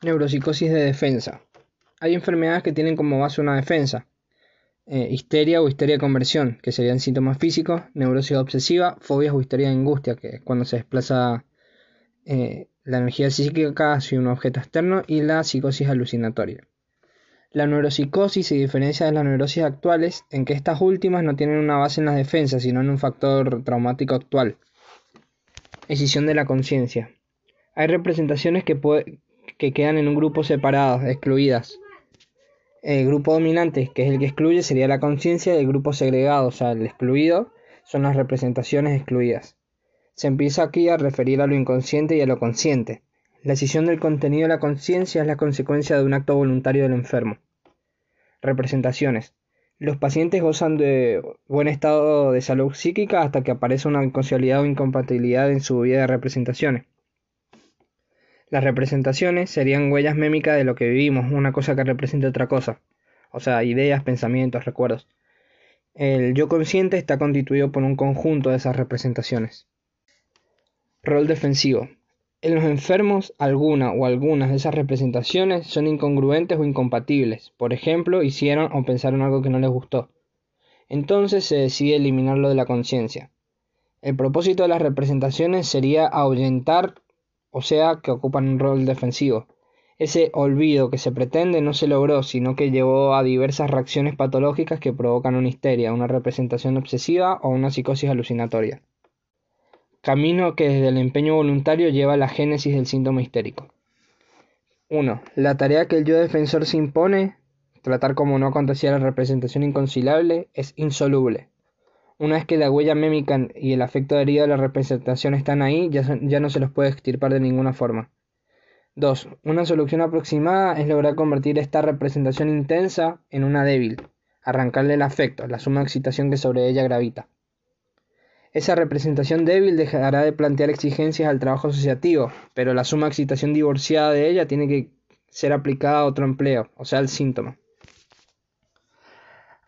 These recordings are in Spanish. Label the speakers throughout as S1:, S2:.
S1: Neuropsicosis de defensa. Hay enfermedades que tienen como base una defensa. Eh, histeria o histeria de conversión, que serían síntomas físicos, neurosis obsesiva, fobias o histeria de angustia, que es cuando se desplaza eh, la energía psíquica hacia un objeto externo, y la psicosis alucinatoria. La neuropsicosis se diferencia de las neurosis actuales en que estas últimas no tienen una base en las defensas, sino en un factor traumático actual. Escisión de la conciencia. Hay representaciones que, que quedan en un grupo separadas, excluidas. El grupo dominante, que es el que excluye, sería la conciencia, y el grupo segregado, o sea, el excluido, son las representaciones excluidas. Se empieza aquí a referir a lo inconsciente y a lo consciente. La decisión del contenido de la conciencia es la consecuencia de un acto voluntario del enfermo. Representaciones. Los pacientes gozan de buen estado de salud psíquica hasta que aparece una inconsciabilidad o incompatibilidad en su vida de representaciones. Las representaciones serían huellas mémicas de lo que vivimos, una cosa que representa otra cosa, o sea, ideas, pensamientos, recuerdos. El yo consciente está constituido por un conjunto de esas representaciones. Rol defensivo. En los enfermos, alguna o algunas de esas representaciones son incongruentes o incompatibles. Por ejemplo, hicieron o pensaron algo que no les gustó. Entonces se decide eliminarlo de la conciencia. El propósito de las representaciones sería ahuyentar, o sea, que ocupan un rol defensivo. Ese olvido que se pretende no se logró, sino que llevó a diversas reacciones patológicas que provocan una histeria, una representación obsesiva o una psicosis alucinatoria camino que desde el empeño voluntario lleva a la génesis del síntoma histérico. 1. La tarea que el yo defensor se impone, tratar como no acontecía la representación inconciliable, es insoluble. Una vez que la huella mémica y el afecto herido de la representación están ahí, ya, no se los puede extirpar de ninguna forma. 2. Una solución aproximada es lograr convertir esta representación intensa en una débil, arrancarle el afecto, la suma excitación que sobre ella gravita. Esa representación débil dejará de plantear exigencias al trabajo asociativo, pero la suma excitación divorciada de ella tiene que ser aplicada a otro empleo, o sea, al síntoma.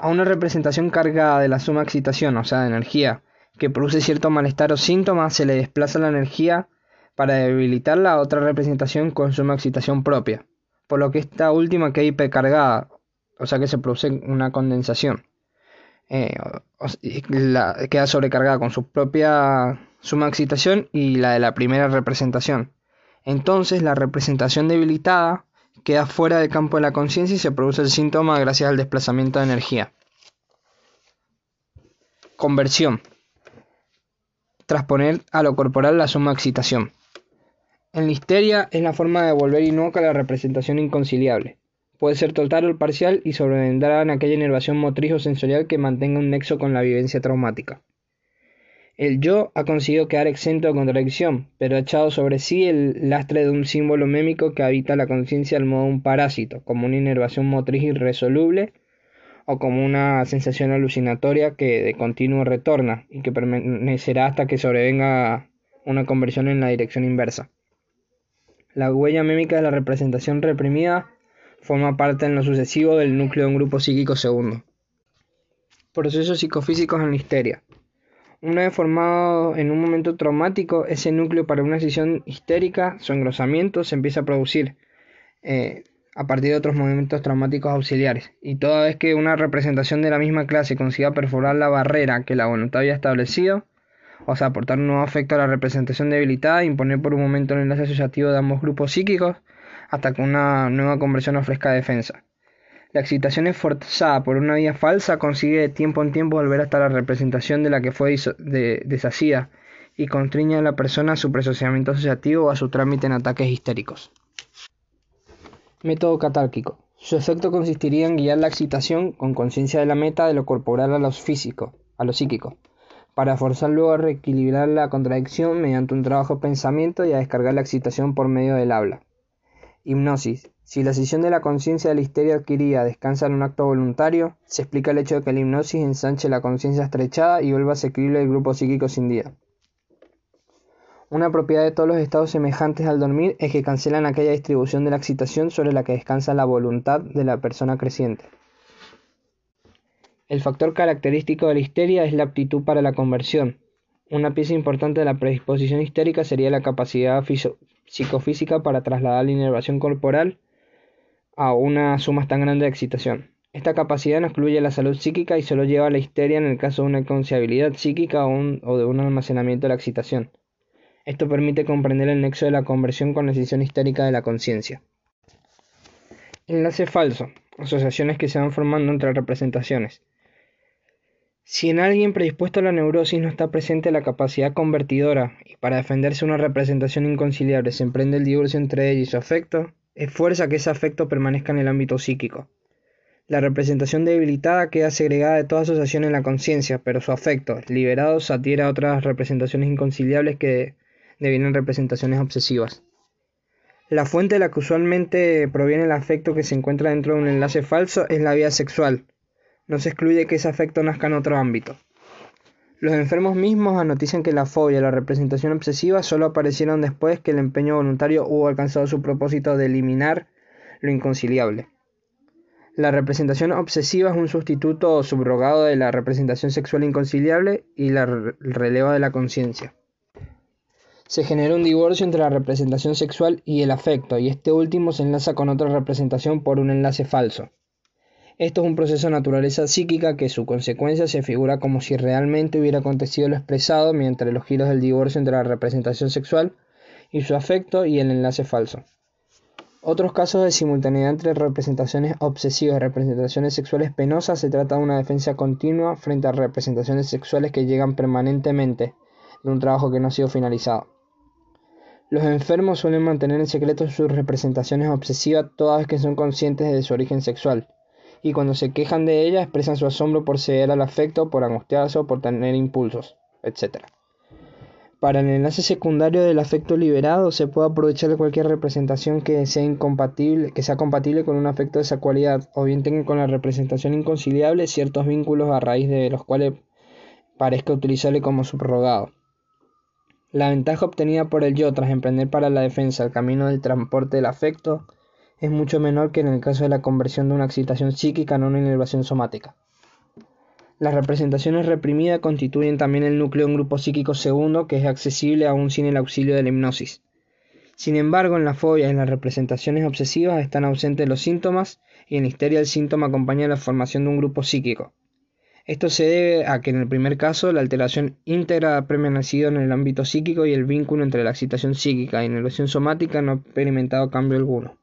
S1: A una representación cargada de la suma excitación, o sea, de energía, que produce cierto malestar o síntoma, se le desplaza la energía para debilitarla a otra representación con suma excitación propia, por lo que esta última queda hipercargada, o sea que se produce una condensación. Eh, queda sobrecargada con su propia suma excitación y la de la primera representación. Entonces la representación debilitada queda fuera del campo de la conciencia y se produce el síntoma gracias al desplazamiento de energía. Conversión. Transponer a lo corporal la suma excitación. En la histeria es la forma de volver inoca la representación inconciliable. Puede ser total o parcial y sobrevendrá en aquella inervación motriz o sensorial que mantenga un nexo con la vivencia traumática. El yo ha conseguido quedar exento de contradicción, pero ha echado sobre sí el lastre de un símbolo mémico que habita la conciencia al modo de un parásito, como una inervación motriz irresoluble o como una sensación alucinatoria que de continuo retorna y que permanecerá hasta que sobrevenga una conversión en la dirección inversa. La huella mémica de la representación reprimida forma parte en lo sucesivo del núcleo de un grupo psíquico segundo. Procesos psicofísicos en la histeria. Una vez formado en un momento traumático, ese núcleo para una decisión histérica, su engrosamiento, se empieza a producir eh, a partir de otros movimientos traumáticos auxiliares. Y toda vez que una representación de la misma clase consiga perforar la barrera que la voluntad había establecido, o sea, aportar un nuevo afecto a la representación debilitada, imponer por un momento el enlace asociativo de ambos grupos psíquicos, hasta que una nueva conversión ofrezca defensa. La excitación esforzada por una vía falsa consigue de tiempo en tiempo volver hasta la representación de la que fue deshacida y constriña a la persona a su presociamiento asociativo o a su trámite en ataques histéricos. Método catárquico. Su efecto consistiría en guiar la excitación con conciencia de la meta de lo corporal a lo físico, a lo psíquico, para forzar luego a reequilibrar la contradicción mediante un trabajo de pensamiento y a descargar la excitación por medio del habla. Hipnosis. Si la sesión de la conciencia de la histeria adquirida descansa en un acto voluntario, se explica el hecho de que la hipnosis ensanche la conciencia estrechada y vuelva asequible el grupo psíquico sin día. Una propiedad de todos los estados semejantes al dormir es que cancelan aquella distribución de la excitación sobre la que descansa la voluntad de la persona creciente. El factor característico de la histeria es la aptitud para la conversión. Una pieza importante de la predisposición histérica sería la capacidad psicofísica para trasladar la inervación corporal a una suma tan grande de excitación. Esta capacidad no excluye la salud psíquica y solo lleva a la histeria en el caso de una confiabilidad psíquica o, de un almacenamiento de la excitación. Esto permite comprender el nexo de la conversión con la decisión histérica de la conciencia. Enlace falso. Asociaciones que se van formando entre representaciones. Si en alguien predispuesto a la neurosis no está presente la capacidad convertidora y para defenderse una representación inconciliable se emprende el divorcio entre ella y su afecto, es fuerza que ese afecto permanezca en el ámbito psíquico. La representación debilitada queda segregada de toda asociación en la conciencia, pero su afecto, liberado, adhiere a otras representaciones inconciliables que devienen representaciones obsesivas. La fuente de la que usualmente proviene el afecto que se encuentra dentro de un enlace falso es la vida sexual, no se excluye que ese afecto nazca en otro ámbito. Los enfermos mismos anotician que la fobia y la representación obsesiva solo aparecieron después que el empeño voluntario hubo alcanzado su propósito de eliminar lo inconciliable. La representación obsesiva es un sustituto subrogado de la representación sexual inconciliable y la releva de la conciencia. Se genera un divorcio entre la representación sexual y el afecto, y este último se enlaza con otra representación por un enlace falso. Esto es un proceso de naturaleza psíquica que su consecuencia se figura como si realmente hubiera acontecido lo expresado mediante los giros del divorcio entre la representación sexual y su afecto y el enlace falso. Otros casos de simultaneidad entre representaciones obsesivas y representaciones sexuales penosas se trata de una defensa continua frente a representaciones sexuales que llegan permanentemente de un trabajo que no ha sido finalizado. Los enfermos suelen mantener en secreto sus representaciones obsesivas todas vez que son conscientes de su origen sexual y cuando se quejan de ella expresan su asombro por ceder al afecto, por angustiarse o por tener impulsos, etc. Para el enlace secundario del afecto liberado se puede aprovechar de cualquier representación que sea incompatible, que sea compatible con un afecto de esa cualidad, o bien tenga con la representación inconciliable ciertos vínculos a raíz de los cuales parezca utilizarle como subrogado. La ventaja obtenida por el yo tras emprender para la defensa el camino del transporte del afecto es mucho menor que en el caso de la conversión de una excitación psíquica en una inervación somática. Las representaciones reprimidas constituyen también el núcleo de un grupo psíquico segundo que es accesible aún sin el auxilio de la hipnosis. Sin embargo, en la fobia y en las representaciones obsesivas están ausentes los síntomas y en la histeria el síntoma acompaña la formación de un grupo psíquico. Esto se debe a que en el primer caso la alteración íntegra ha permanecido en el ámbito psíquico y el vínculo entre la excitación psíquica y la inervación somática no ha experimentado cambio alguno.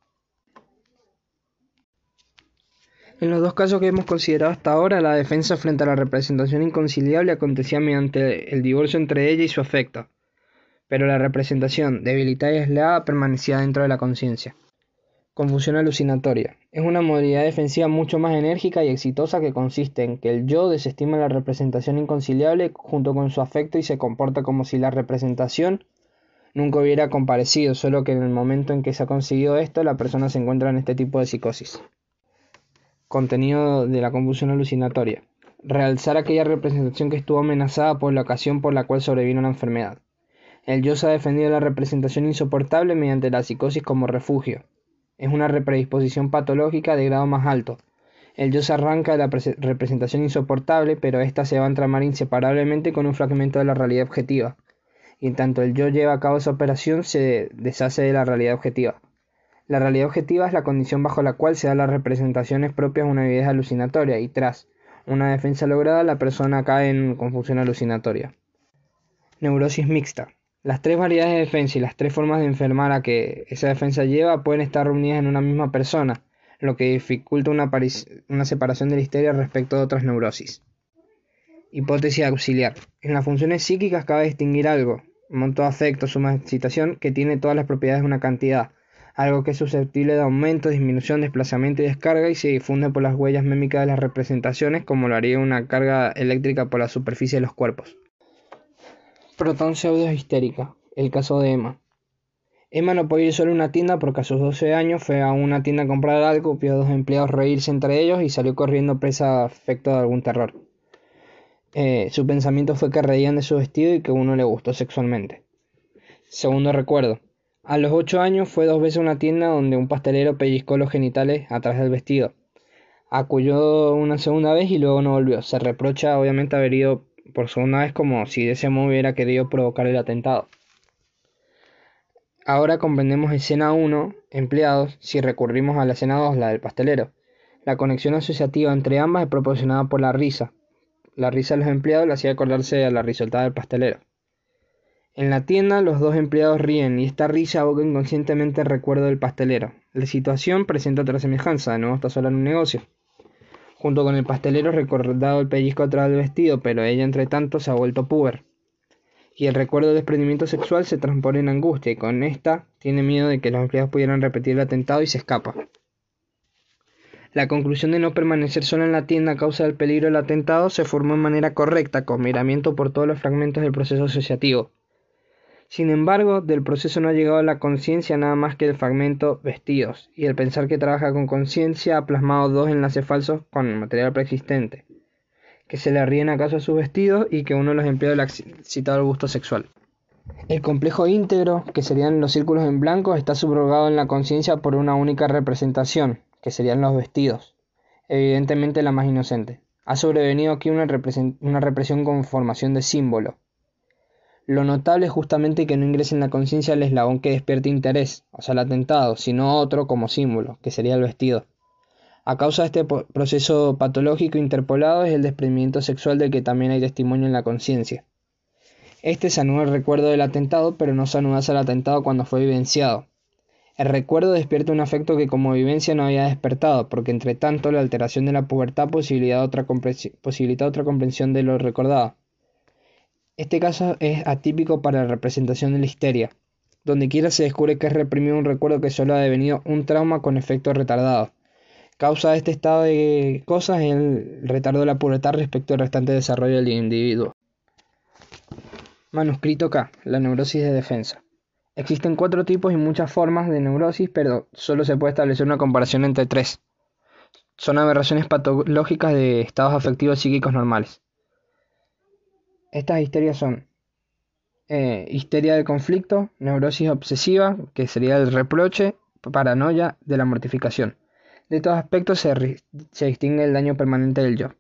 S1: En los dos casos que hemos considerado hasta ahora, la defensa frente a la representación inconciliable acontecía mediante el divorcio entre ella y su afecto, pero la representación, debilitada y aislada, permanecía dentro de la conciencia. Confusión alucinatoria. Es una modalidad defensiva mucho más enérgica y exitosa que consiste en que el yo desestima la representación inconciliable junto con su afecto y se comporta como si la representación nunca hubiera comparecido, solo que en el momento en que se ha conseguido esto, la persona se encuentra en este tipo de psicosis. Contenido de la confusión alucinatoria. Realzar aquella representación que estuvo amenazada por la ocasión por la cual sobrevino la enfermedad. El yo se ha defendido de la representación insoportable mediante la psicosis como refugio. Es una predisposición patológica de grado más alto. El yo se arranca de la representación insoportable, pero ésta se va a entramar inseparablemente con un fragmento de la realidad objetiva. Y en tanto el yo lleva a cabo esa operación, se deshace de la realidad objetiva. La realidad objetiva es la condición bajo la cual se dan las representaciones propias de una idea alucinatoria y tras una defensa lograda la persona cae en confusión alucinatoria. Neurosis mixta. Las tres variedades de defensa y las tres formas de enfermar a que esa defensa lleva pueden estar reunidas en una misma persona, lo que dificulta una, una separación de la histeria respecto de otras neurosis. Hipótesis auxiliar. En las funciones psíquicas cabe distinguir algo, monto de afecto, suma excitación, que tiene todas las propiedades de una cantidad, algo que es susceptible de aumento, disminución, desplazamiento y descarga y se difunde por las huellas mímicas de las representaciones como lo haría una carga eléctrica por la superficie de los cuerpos. Protón pseudo histérica. El caso de Emma. Emma no podía ir solo a una tienda porque a sus 12 años fue a una tienda a comprar algo, vio a dos empleados reírse entre ellos y salió corriendo presa a de algún terror. Eh, su pensamiento fue que reían de su vestido y que uno le gustó sexualmente. Segundo recuerdo. A los ocho años fue dos veces a una tienda donde un pastelero pellizcó los genitales atrás del vestido. Acudió una segunda vez y luego no volvió. Se reprocha obviamente haber ido por segunda vez como si de ese modo hubiera querido provocar el atentado. Ahora comprendemos escena 1, empleados, si recurrimos a la escena 2, la del pastelero. La conexión asociativa entre ambas es proporcionada por la risa. La risa de los empleados le hacía acordarse a la risotada del pastelero. En la tienda los dos empleados ríen y esta risa aboca inconscientemente el recuerdo del pastelero. La situación presenta otra semejanza, de nuevo está sola en un negocio. Junto con el pastelero recordado el pellizco atrás del vestido, pero ella entre tanto se ha vuelto puber. Y el recuerdo del desprendimiento sexual se transpone en angustia y con esta tiene miedo de que los empleados pudieran repetir el atentado y se escapa. La conclusión de no permanecer sola en la tienda a causa del peligro del atentado se formó de manera correcta, con miramiento por todos los fragmentos del proceso asociativo, sin embargo, del proceso no ha llegado a la conciencia nada más que el fragmento vestidos, y el pensar que trabaja con conciencia ha plasmado dos enlaces falsos con el material preexistente, que se le ríen acaso a sus vestidos y que uno los excitado el gusto sexual. El complejo íntegro, que serían los círculos en blanco, está subrogado en la conciencia por una única representación, que serían los vestidos, evidentemente la más inocente. Ha sobrevenido aquí una, una represión con formación de símbolo, lo notable es justamente que no ingrese en la conciencia el eslabón que despierte interés, o sea, el atentado, sino otro como símbolo, que sería el vestido. A causa de este proceso patológico interpolado es el desprendimiento sexual del que también hay testimonio en la conciencia. Este se anuda el recuerdo del atentado, pero no se al atentado cuando fue vivenciado. El recuerdo despierta un afecto que como vivencia no había despertado, porque entre tanto la alteración de la pubertad posibilita otra comprensión de lo recordado. Este caso es atípico para la representación de la histeria. Donde quiera se descubre que es reprimido un recuerdo que solo ha devenido un trauma con efecto retardado. Causa de este estado de cosas el retardo de la pubertad respecto al restante desarrollo del individuo. Manuscrito K. La neurosis de defensa. Existen cuatro tipos y muchas formas de neurosis, pero solo se puede establecer una comparación entre tres. Son aberraciones patológicas de estados afectivos psíquicos normales. Estas histerias son eh, histeria de conflicto, neurosis obsesiva, que sería el reproche, paranoia de la mortificación. De estos aspectos se, distingue el daño permanente del yo.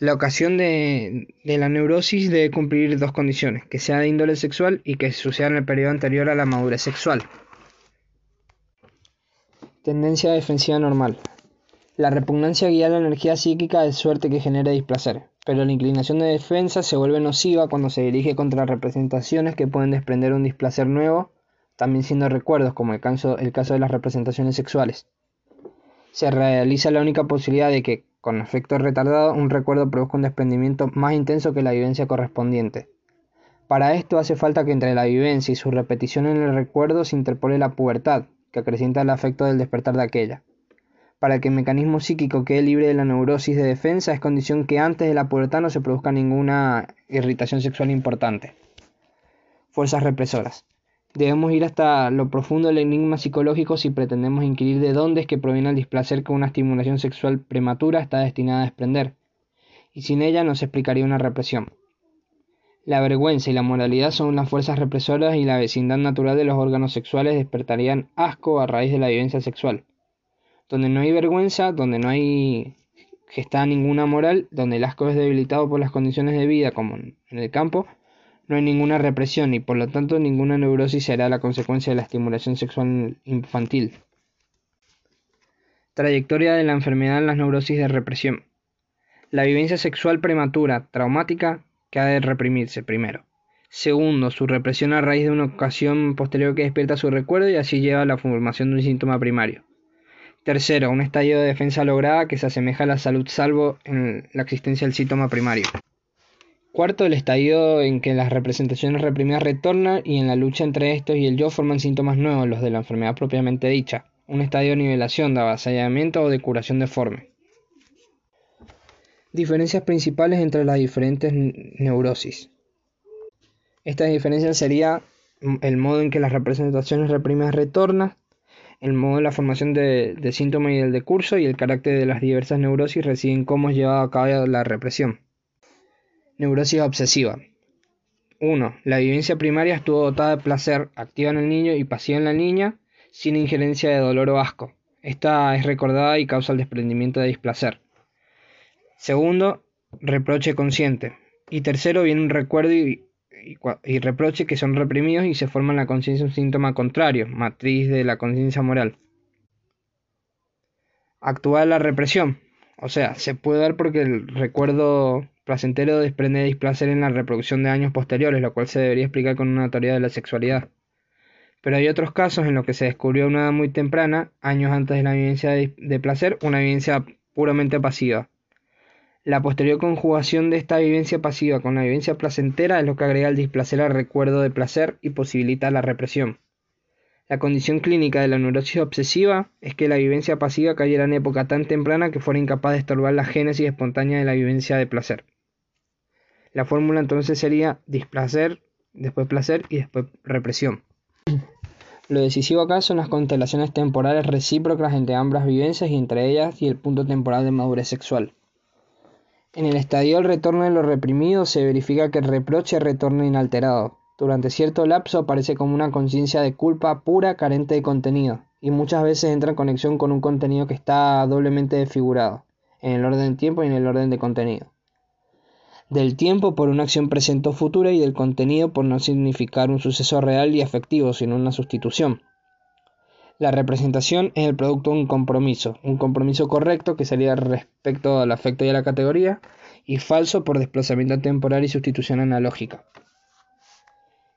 S1: La ocasión de, de, la neurosis debe cumplir dos condiciones, que sea de índole sexual y que suceda en el periodo anterior a la madurez sexual. Tendencia defensiva normal. La repugnancia guía la energía psíquica de suerte que genere displacer pero la inclinación de defensa se vuelve nociva cuando se dirige contra representaciones que pueden desprender un displacer nuevo, también siendo recuerdos, como el caso, el caso de las representaciones sexuales. Se realiza la única posibilidad de que, con efecto retardado, un recuerdo produzca un desprendimiento más intenso que la vivencia correspondiente. Para esto hace falta que entre la vivencia y su repetición en el recuerdo se interpole la pubertad, que acrecienta el afecto del despertar de aquella. Para que el mecanismo psíquico quede libre de la neurosis de defensa es condición que antes de la pubertad no se produzca ninguna irritación sexual importante. Fuerzas represoras. Debemos ir hasta lo profundo del enigma psicológico si pretendemos inquirir de dónde es que proviene el displacer que una estimulación sexual prematura está destinada a desprender, y sin ella no se explicaría una represión. La vergüenza y la moralidad son las fuerzas represoras y la vecindad natural de los órganos sexuales despertarían asco a raíz de la vivencia sexual donde no hay vergüenza, donde no hay gestada ninguna moral, donde el asco es debilitado por las condiciones de vida como en el campo, no hay ninguna represión y por lo tanto ninguna neurosis será la consecuencia de la estimulación sexual infantil. Trayectoria de la enfermedad en las neurosis de represión. La vivencia sexual prematura, traumática, que ha de reprimirse primero. Segundo, su represión a raíz de una ocasión posterior que despierta su recuerdo y así lleva a la formación de un síntoma primario. Tercero, un estadio de defensa lograda que se asemeja a la salud salvo en la existencia del síntoma primario. Cuarto, el estadio en que las representaciones reprimidas retornan y en la lucha entre estos y el yo forman síntomas nuevos, los de la enfermedad propiamente dicha. Un estadio de nivelación, de avasallamiento o de curación deforme. Diferencias principales entre las diferentes neurosis. Estas diferencias sería el modo en que las representaciones reprimidas retornan, el modo de la formación de, síntomas y el de curso y el carácter de las diversas neurosis residen cómo es llevado a cabo la represión. Neurosis obsesiva. 1. La vivencia primaria estuvo dotada de placer activa en el niño y pasiva en la niña, sin injerencia de dolor o asco. Esta es recordada y causa el desprendimiento de displacer. Segundo, reproche consciente. Y tercero, viene un recuerdo y y, reproche que son reprimidos y se forma en la conciencia un síntoma contrario, matriz de la conciencia moral. Actúa la represión, o sea, se puede dar porque el recuerdo placentero desprende displacer en la reproducción de años posteriores, lo cual se debería explicar con una teoría de la sexualidad. Pero hay otros casos en los que se descubrió una edad muy temprana, años antes de la vivencia de placer, una vivencia puramente pasiva. La posterior conjugación de esta vivencia pasiva con la vivencia placentera es lo que agrega el displacer al recuerdo de placer y posibilita la represión. La condición clínica de la neurosis obsesiva es que la vivencia pasiva cayera en época tan temprana que fuera incapaz de estorbar la génesis espontánea de la vivencia de placer. La fórmula entonces sería displacer, después placer y después represión. Lo decisivo acá son las constelaciones temporales recíprocas entre ambas vivencias y entre ellas y el punto temporal de madurez sexual. En el estadio del retorno de lo reprimido se verifica que el reproche retorna inalterado. Durante cierto lapso aparece como una conciencia de culpa pura carente de contenido, y muchas veces entra en conexión con un contenido que está doblemente desfigurado, en el orden de tiempo y en el orden de contenido. Del tiempo por una acción presente o futura y del contenido por no significar un suceso real y efectivo, sino una sustitución. La representación es el producto de un compromiso, un compromiso correcto que sería respecto al afecto y a la categoría, y falso por desplazamiento temporal y sustitución analógica.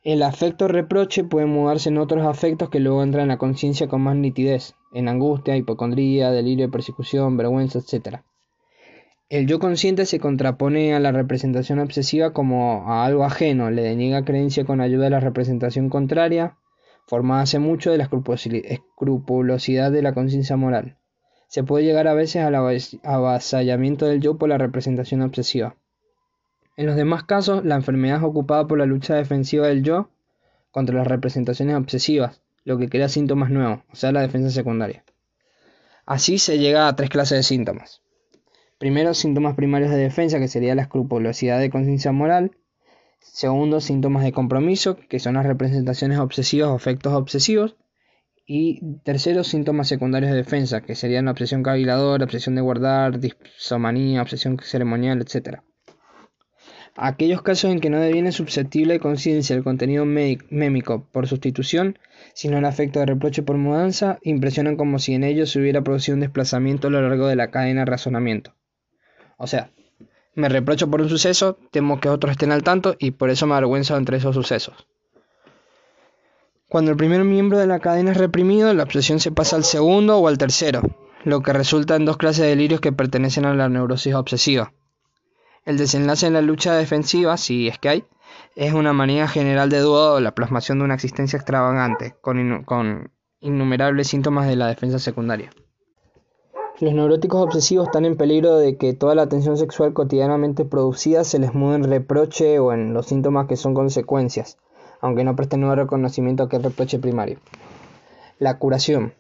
S1: El afecto reproche puede mudarse en otros afectos que luego entran en la conciencia con más nitidez, en angustia, hipocondría, delirio de persecución, vergüenza, etc. El yo consciente se contrapone a la representación obsesiva como a algo ajeno, le deniega creencia con ayuda de la representación contraria, formada hace mucho de la escrupulosidad de la conciencia moral. Se puede llegar a veces al avasallamiento del yo por la representación obsesiva. En los demás casos, la enfermedad es ocupada por la lucha defensiva del yo contra las representaciones obsesivas, lo que crea síntomas nuevos, o sea, la defensa secundaria. Así se llega a tres clases de síntomas. Primero, síntomas primarios de defensa, que sería la escrupulosidad de conciencia moral, Segundo, síntomas de compromiso, que son las representaciones obsesivas o efectos obsesivos. Y tercero, síntomas secundarios de defensa, que serían la obsesión caviladora, obsesión de guardar, disomanía, obsesión ceremonial, etc. Aquellos casos en que no deviene susceptible de conciencia el contenido mémico por sustitución, sino el afecto de reproche por mudanza, impresionan como si en ellos se hubiera producido un desplazamiento a lo largo de la cadena de razonamiento. O sea, me reprocho por un suceso, temo que otros estén al tanto y por eso me avergüenzo entre esos sucesos. Cuando el primer miembro de la cadena es reprimido, la obsesión se pasa al segundo o al tercero, lo que resulta en dos clases de delirios que pertenecen a la neurosis obsesiva. El desenlace en la lucha defensiva, si es que hay, es una manía general de duda o la plasmación de una existencia extravagante, con, con innumerables síntomas de la defensa secundaria. Los neuróticos obsesivos están en peligro de que toda la atención sexual cotidianamente producida se les mude en reproche o en los síntomas que son consecuencias, aunque no presten nuevo reconocimiento a aquel reproche primario. La curación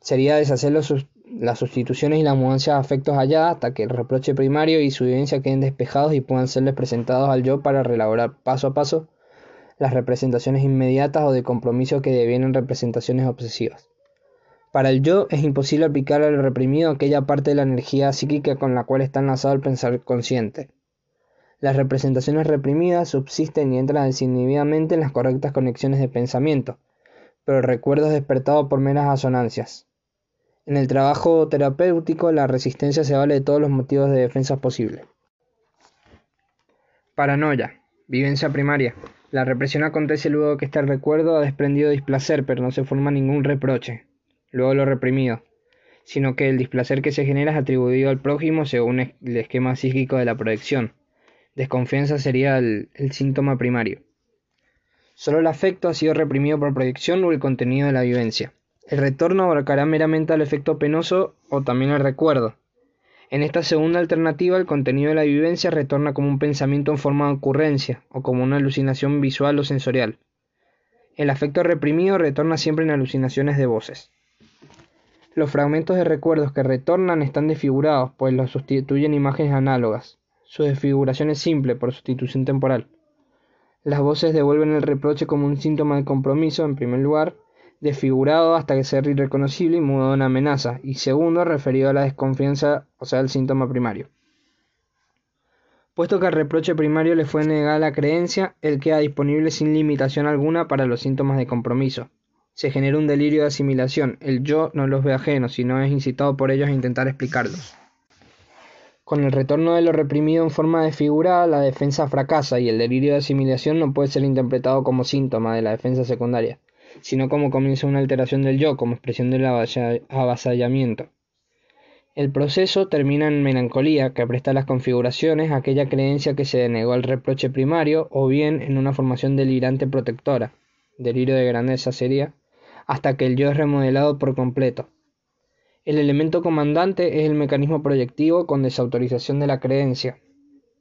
S1: sería deshacer las sustituciones y la mudanza de afectos allá hasta que el reproche primario y su vivencia queden despejados y puedan serles presentados al yo para relaborar paso a paso las representaciones inmediatas o de compromiso que devienen representaciones obsesivas. Para el yo es imposible aplicar al reprimido aquella parte de la energía psíquica con la cual está enlazado el pensar consciente. Las representaciones reprimidas subsisten y entran desinhibidamente en las correctas conexiones de pensamiento, pero el recuerdo es despertado por meras asonancias. En el trabajo terapéutico la resistencia se vale de todos los motivos de defensa posibles. Paranoia. Vivencia primaria. La represión acontece luego que este recuerdo ha desprendido displacer, pero no se forma ningún reproche luego lo reprimido, sino que el displacer que se genera es atribuido al prójimo según el esquema psíquico de la proyección. Desconfianza sería el, el síntoma primario. Solo el afecto ha sido reprimido por proyección o el contenido de la vivencia. El retorno abarcará meramente al efecto penoso o también al recuerdo. En esta segunda alternativa, el contenido de la vivencia retorna como un pensamiento en forma de ocurrencia o como una alucinación visual o sensorial. El afecto reprimido retorna siempre en alucinaciones de voces. Los fragmentos de recuerdos que retornan están desfigurados, pues los sustituyen imágenes análogas. Su desfiguración es simple, por sustitución temporal. Las voces devuelven el reproche como un síntoma de compromiso, en primer lugar, desfigurado hasta que sea irreconocible y mudado en amenaza, y segundo, referido a la desconfianza, o sea, el síntoma primario. Puesto que al reproche primario le fue negada la creencia, él queda disponible sin limitación alguna para los síntomas de compromiso. Se genera un delirio de asimilación, el yo no los ve ajenos, sino es incitado por ellos a intentar explicarlos. Con el retorno de lo reprimido en forma desfigurada, la defensa fracasa y el delirio de asimilación no puede ser interpretado como síntoma de la defensa secundaria, sino como comienzo una alteración del yo, como expresión del avasallamiento. El proceso termina en melancolía, que presta las configuraciones a aquella creencia que se denegó al reproche primario, o bien en una formación delirante protectora, delirio de grandeza sería, hasta que el yo es remodelado por completo. El elemento comandante es el mecanismo proyectivo con desautorización de la creencia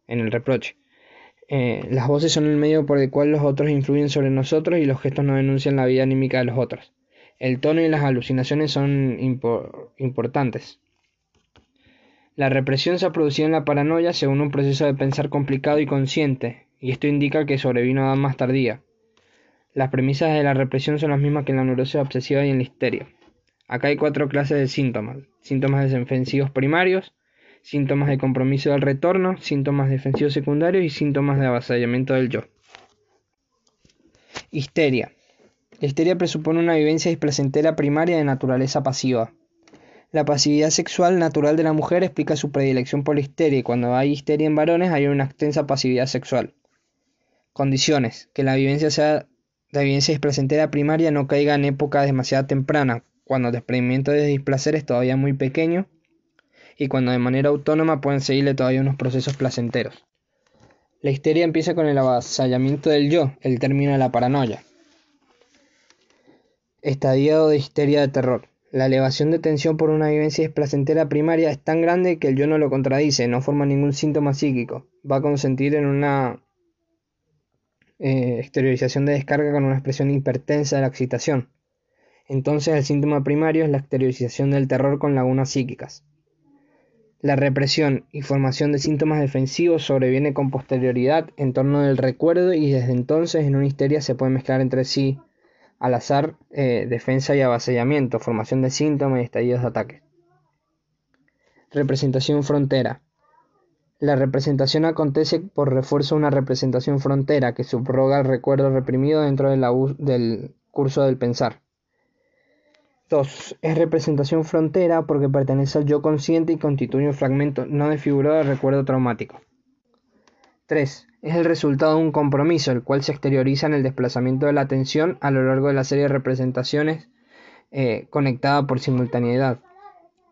S1: en el reproche. Eh, las voces son el medio por el cual los otros influyen sobre nosotros y los gestos no denuncian la vida anímica de los otros. El tono y las alucinaciones son importantes. La represión se ha producido en la paranoia según un proceso de pensar complicado y consciente, y esto indica que sobrevino a más tardía. Las premisas de la represión son las mismas que en la neurosis obsesiva y en la histeria. Acá hay cuatro clases de síntomas. Síntomas defensivos primarios, síntomas de compromiso del retorno, síntomas defensivos secundarios y síntomas de avasallamiento del yo. Histeria. La histeria presupone una vivencia displacentera primaria de naturaleza pasiva. La pasividad sexual natural de la mujer explica su predilección por la histeria y cuando hay histeria en varones hay una extensa pasividad sexual. Condiciones. Que la vivencia sea la vivencia displacentera primaria no caiga en época demasiado temprana, cuando el desprendimiento de displacer es todavía muy pequeño y cuando de manera autónoma pueden seguirle todavía unos procesos placenteros. La histeria empieza con el avasallamiento del yo, el término de la paranoia. Estadio de histeria de terror. La elevación de tensión por una vivencia displacentera primaria es tan grande que el yo no lo contradice, no forma ningún síntoma psíquico. Va a consentir en una eh, exteriorización de descarga con una expresión hipertensa de la excitación. Entonces el síntoma primario es la exteriorización del terror con lagunas psíquicas. La represión y formación de síntomas defensivos sobreviene con posterioridad en torno del recuerdo y desde entonces en una histeria se puede mezclar entre sí al azar eh, defensa y avasallamiento, formación de síntomas y estallidos de ataque. Representación frontera. La representación acontece por refuerzo de una representación frontera que subroga el recuerdo reprimido dentro del curso del pensar. 2. Es representación frontera porque pertenece al yo consciente y constituye un fragmento no desfigurado del recuerdo traumático. 3. Es el resultado de un compromiso, el cual se exterioriza en el desplazamiento de la atención a lo largo de la serie de representaciones eh, conectada por simultaneidad.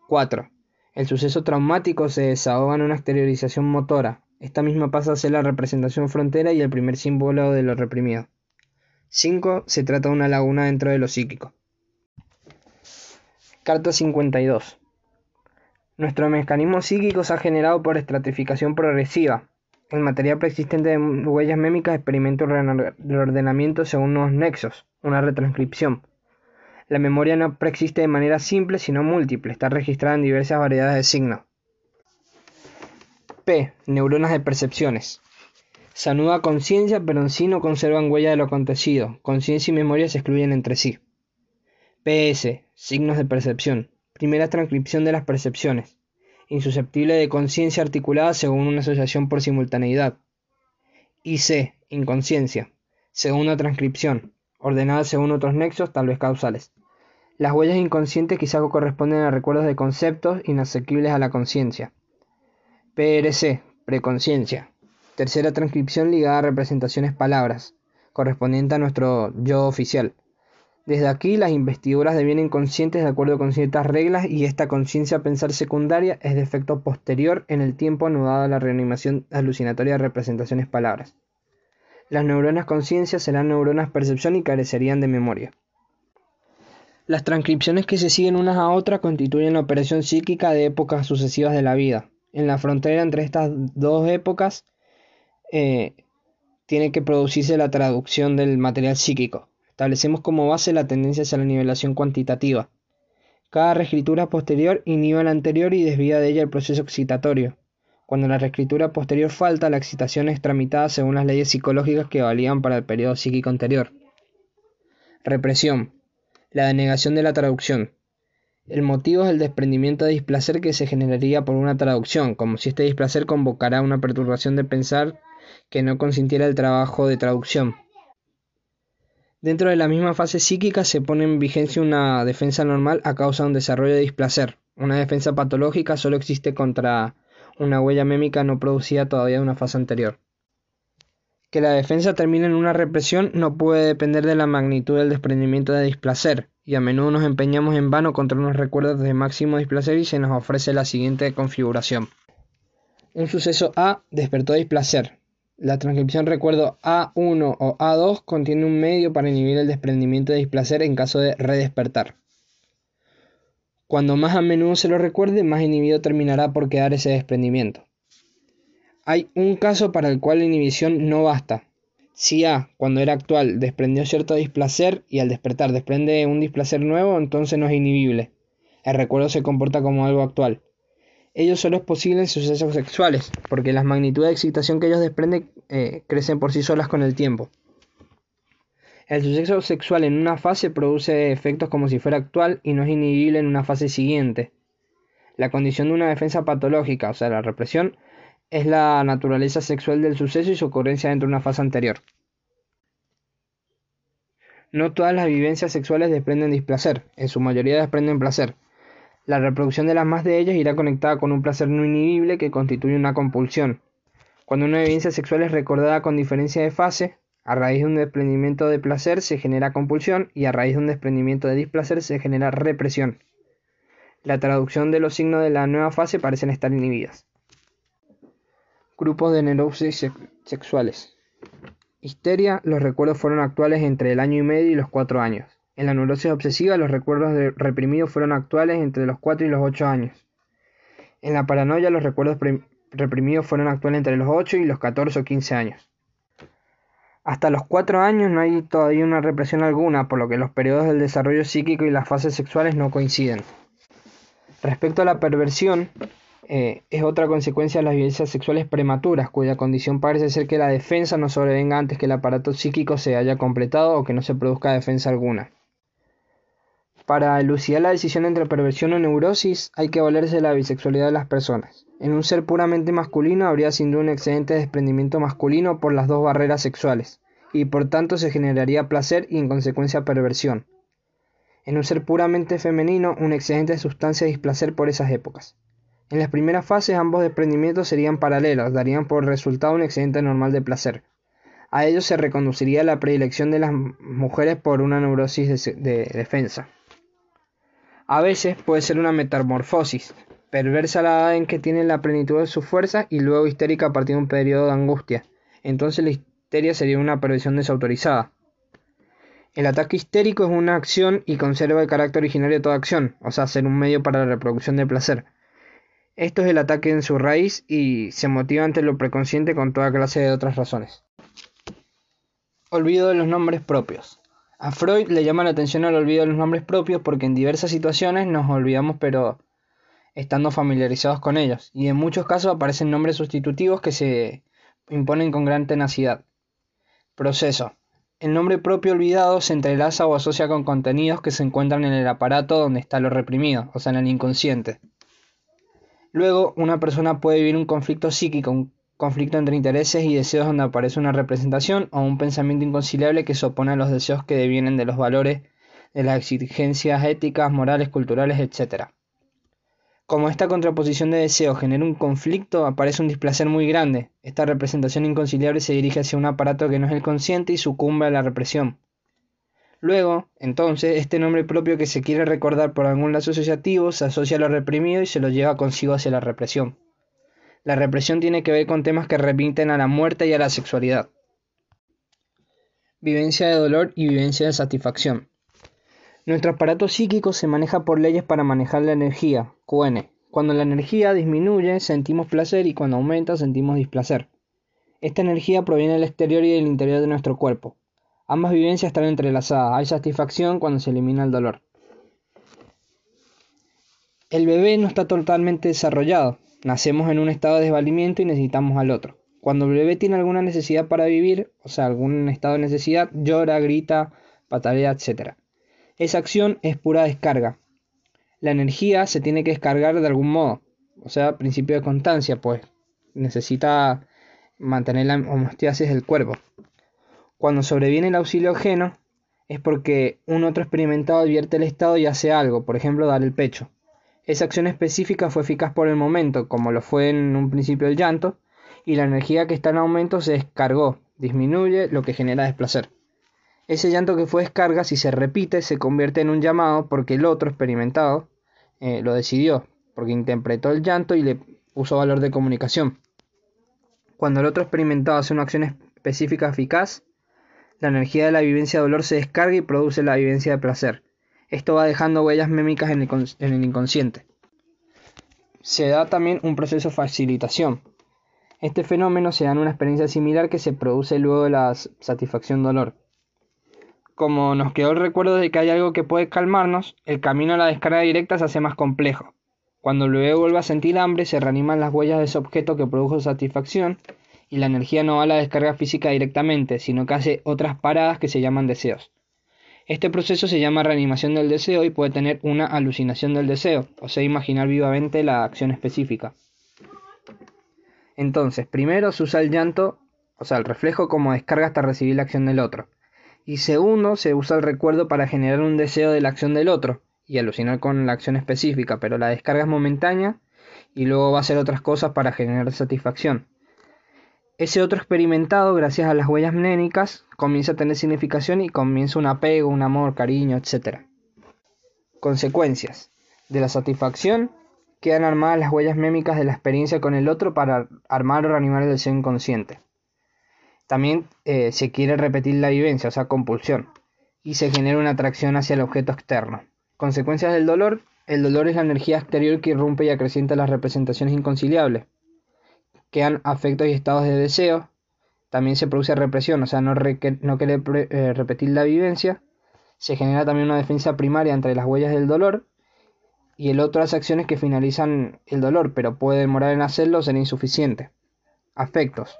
S1: 4. El suceso traumático se desahoga en una exteriorización motora. Esta misma pasa a ser la representación frontera y el primer símbolo de lo reprimido. 5. Se trata de una laguna dentro de lo psíquico. Carta 52. Nuestro mecanismo psíquico se ha generado por estratificación progresiva. El material preexistente de huellas mémicas experimenta un reordenamiento según unos nexos, una retranscripción. La memoria no preexiste de manera simple, sino múltiple, está registrada en diversas variedades de signos. P. Neuronas de percepciones. Se anuda conciencia, pero en sí no conservan huella de lo acontecido. Conciencia y memoria se excluyen entre sí. PS. Signos de percepción. Primera transcripción de las percepciones. Insusceptible de conciencia articulada según una asociación por simultaneidad. IC. Inconsciencia. Segunda transcripción. Ordenada según otros nexos, tal vez causales. Las huellas inconscientes quizás corresponden a recuerdos de conceptos inasequibles a la conciencia. PRC. Preconciencia. Tercera transcripción ligada a representaciones palabras, correspondiente a nuestro yo oficial. Desde aquí las investiduras devienen conscientes de acuerdo con ciertas reglas y esta conciencia pensar secundaria es de efecto posterior en el tiempo anudado a la reanimación alucinatoria de representaciones palabras. Las neuronas conciencia serán neuronas percepción y carecerían de memoria. Las transcripciones que se siguen unas a otras constituyen la operación psíquica de épocas sucesivas de la vida. En la frontera entre estas dos épocas eh, tiene que producirse la traducción del material psíquico. Establecemos como base la tendencia hacia la nivelación cuantitativa. Cada reescritura posterior inhibe la anterior y desvía de ella el proceso excitatorio. Cuando la reescritura posterior falta, la excitación es tramitada según las leyes psicológicas que valían para el periodo psíquico anterior. Represión. La denegación de la traducción. El motivo es el desprendimiento de displacer que se generaría por una traducción, como si este displacer convocara una perturbación de pensar que no consintiera el trabajo de traducción. Dentro de la misma fase psíquica se pone en vigencia una defensa normal a causa de un desarrollo de displacer. Una defensa patológica solo existe contra una huella mémica no producida todavía en una fase anterior. Que la defensa termine en una represión no puede depender de la magnitud del desprendimiento de displacer, y a menudo nos empeñamos en vano contra unos recuerdos de máximo displacer y se nos ofrece la siguiente configuración. Un suceso A despertó displacer. La transcripción recuerdo A1 o A2 contiene un medio para inhibir el desprendimiento de displacer en caso de redespertar. Cuando más a menudo se lo recuerde, más inhibido terminará por quedar ese desprendimiento. Hay un caso para el cual la inhibición no basta, si A, cuando era actual, desprendió cierto displacer y al despertar desprende un displacer nuevo, entonces no es inhibible. El recuerdo se comporta como algo actual. Ello solo es posible en sucesos sexuales, porque las magnitudes de excitación que ellos desprenden eh, crecen por sí solas con el tiempo. El suceso sexual en una fase produce efectos como si fuera actual y no es inhibible en una fase siguiente. La condición de una defensa patológica, o sea, la represión, es la naturaleza sexual del suceso y su ocurrencia dentro de una fase anterior. No todas las vivencias sexuales desprenden displacer, en su mayoría desprenden placer. La reproducción de las más de ellas irá conectada con un placer no inhibible que constituye una compulsión. Cuando una vivencia sexual es recordada con diferencia de fase, a raíz de un desprendimiento de placer se genera compulsión y a raíz de un desprendimiento de displacer se genera represión. La traducción de los signos de la nueva fase parecen estar inhibidas. Grupos de neurosis sexuales. Histeria, los recuerdos fueron actuales entre el año y medio y los cuatro años. En la neurosis obsesiva, los recuerdos reprimidos fueron actuales entre los cuatro y los ocho años. En la paranoia, los recuerdos reprimidos fueron actuales entre los ocho y los catorce o quince años. Hasta los cuatro años no hay todavía una represión alguna, por lo que los periodos del desarrollo psíquico y las fases sexuales no coinciden. Respecto a la perversión, eh, es otra consecuencia de las violencias sexuales prematuras, cuya condición parece ser que la defensa no sobrevenga antes que el aparato psíquico se haya completado o que no se produzca defensa alguna. Para elucidar la decisión entre perversión o neurosis hay que valerse de la bisexualidad de las personas. En un ser puramente masculino habría sin duda un excedente desprendimiento masculino por las dos barreras sexuales, y por tanto se generaría placer y en consecuencia perversión. En un ser puramente femenino un excedente de sustancia displacer por esas épocas. En las primeras fases ambos desprendimientos serían paralelos, darían por resultado un excedente normal de placer. A ello se reconduciría la predilección de las mujeres por una neurosis de, defensa. A veces puede ser una metamorfosis, perversa la edad en que tiene la plenitud de su fuerza y luego histérica a partir de un periodo de angustia. Entonces la histeria sería una perversión desautorizada. El ataque histérico es una acción y conserva el carácter originario de toda acción, o sea, ser un medio para la reproducción de placer. Esto es el ataque en su raíz y se motiva ante lo preconsciente con toda clase de otras razones. Olvido de los nombres propios. A Freud le llama la atención al olvido de los nombres propios porque en diversas situaciones nos olvidamos pero estando familiarizados con ellos y en muchos casos aparecen nombres sustitutivos que se imponen con gran tenacidad. Proceso. El nombre propio olvidado se entrelaza o asocia con contenidos que se encuentran en el aparato donde está lo reprimido, o sea, en el inconsciente. Luego, una persona puede vivir un conflicto psíquico, un conflicto entre intereses y deseos donde aparece una representación o un pensamiento inconciliable que se opone a los deseos que devienen de los valores, de las exigencias éticas, morales, culturales, etc. Como esta contraposición de deseos genera un conflicto, aparece un displacer muy grande. Esta representación inconciliable se dirige hacia un aparato que no es el consciente y sucumbe a la represión. Luego, entonces, este nombre propio que se quiere recordar por algún lazo asociativo se asocia a lo reprimido y se lo lleva consigo hacia la represión. La represión tiene que ver con temas que remiten a la muerte y a la sexualidad. Vivencia de dolor y vivencia de satisfacción. Nuestro aparato psíquico se maneja por leyes para manejar la energía, QN. Cuando la energía disminuye, sentimos placer y cuando aumenta, sentimos displacer. Esta energía proviene del exterior y del interior de nuestro cuerpo. Ambas vivencias están entrelazadas. Hay satisfacción cuando se elimina el dolor. El bebé no está totalmente desarrollado. Nacemos en un estado de desvalimiento y necesitamos al otro. Cuando el bebé tiene alguna necesidad para vivir, o sea, algún estado de necesidad, llora, grita, patalea, etc. Esa acción es pura descarga. La energía se tiene que descargar de algún modo, o sea, principio de constancia, pues necesita mantener la homeostasis del cuerpo. Cuando sobreviene el auxilio ajeno, es porque un otro experimentado advierte el estado y hace algo, por ejemplo, dar el pecho. Esa acción específica fue eficaz por el momento, como lo fue en un principio el llanto, y la energía que está en aumento se descargó, disminuye, lo que genera desplacer. Ese llanto que fue descarga, si se repite, se convierte en un llamado porque el otro experimentado eh, lo decidió, porque interpretó el llanto y le puso valor de comunicación. Cuando el otro experimentado hace una acción específica eficaz, la energía de la vivencia de dolor se descarga y produce la vivencia de placer. Esto va dejando huellas mémicas en el, inconsciente. Se da también un proceso de facilitación. Este fenómeno se da en una experiencia similar que se produce luego de la satisfacción dolor. Como nos quedó el recuerdo de que hay algo que puede calmarnos, el camino a la descarga directa se hace más complejo. Cuando luego vuelve a sentir hambre, se reaniman las huellas de ese objeto que produjo satisfacción y la energía no va a la descarga física directamente, sino que hace otras paradas que se llaman deseos. Este proceso se llama reanimación del deseo y puede tener una alucinación del deseo, o sea, imaginar vivamente la acción específica. Entonces, primero se usa el llanto, o sea, el reflejo como descarga hasta recibir la acción del otro. Y segundo, se usa el recuerdo para generar un deseo de la acción del otro y alucinar con la acción específica, pero la descarga es momentánea y luego va a hacer otras cosas para generar satisfacción. Ese otro experimentado, gracias a las huellas mnénicas, comienza a tener significación y comienza un apego, un amor, cariño, etc. Consecuencias. De la satisfacción quedan armadas las huellas mémicas de la experiencia con el otro para armar o reanimar el deseo inconsciente. También eh, se quiere repetir la vivencia, o sea, compulsión, y se genera una atracción hacia el objeto externo. Consecuencias del dolor. El dolor es la energía exterior que irrumpe y acrecienta las representaciones inconciliables quedan afectos y estados de deseo. También se produce represión, o sea, no, no querer eh, repetir la vivencia. Se genera también una defensa primaria entre las huellas del dolor y el otro las acciones que finalizan el dolor, pero puede demorar en hacerlo o ser insuficiente. Afectos.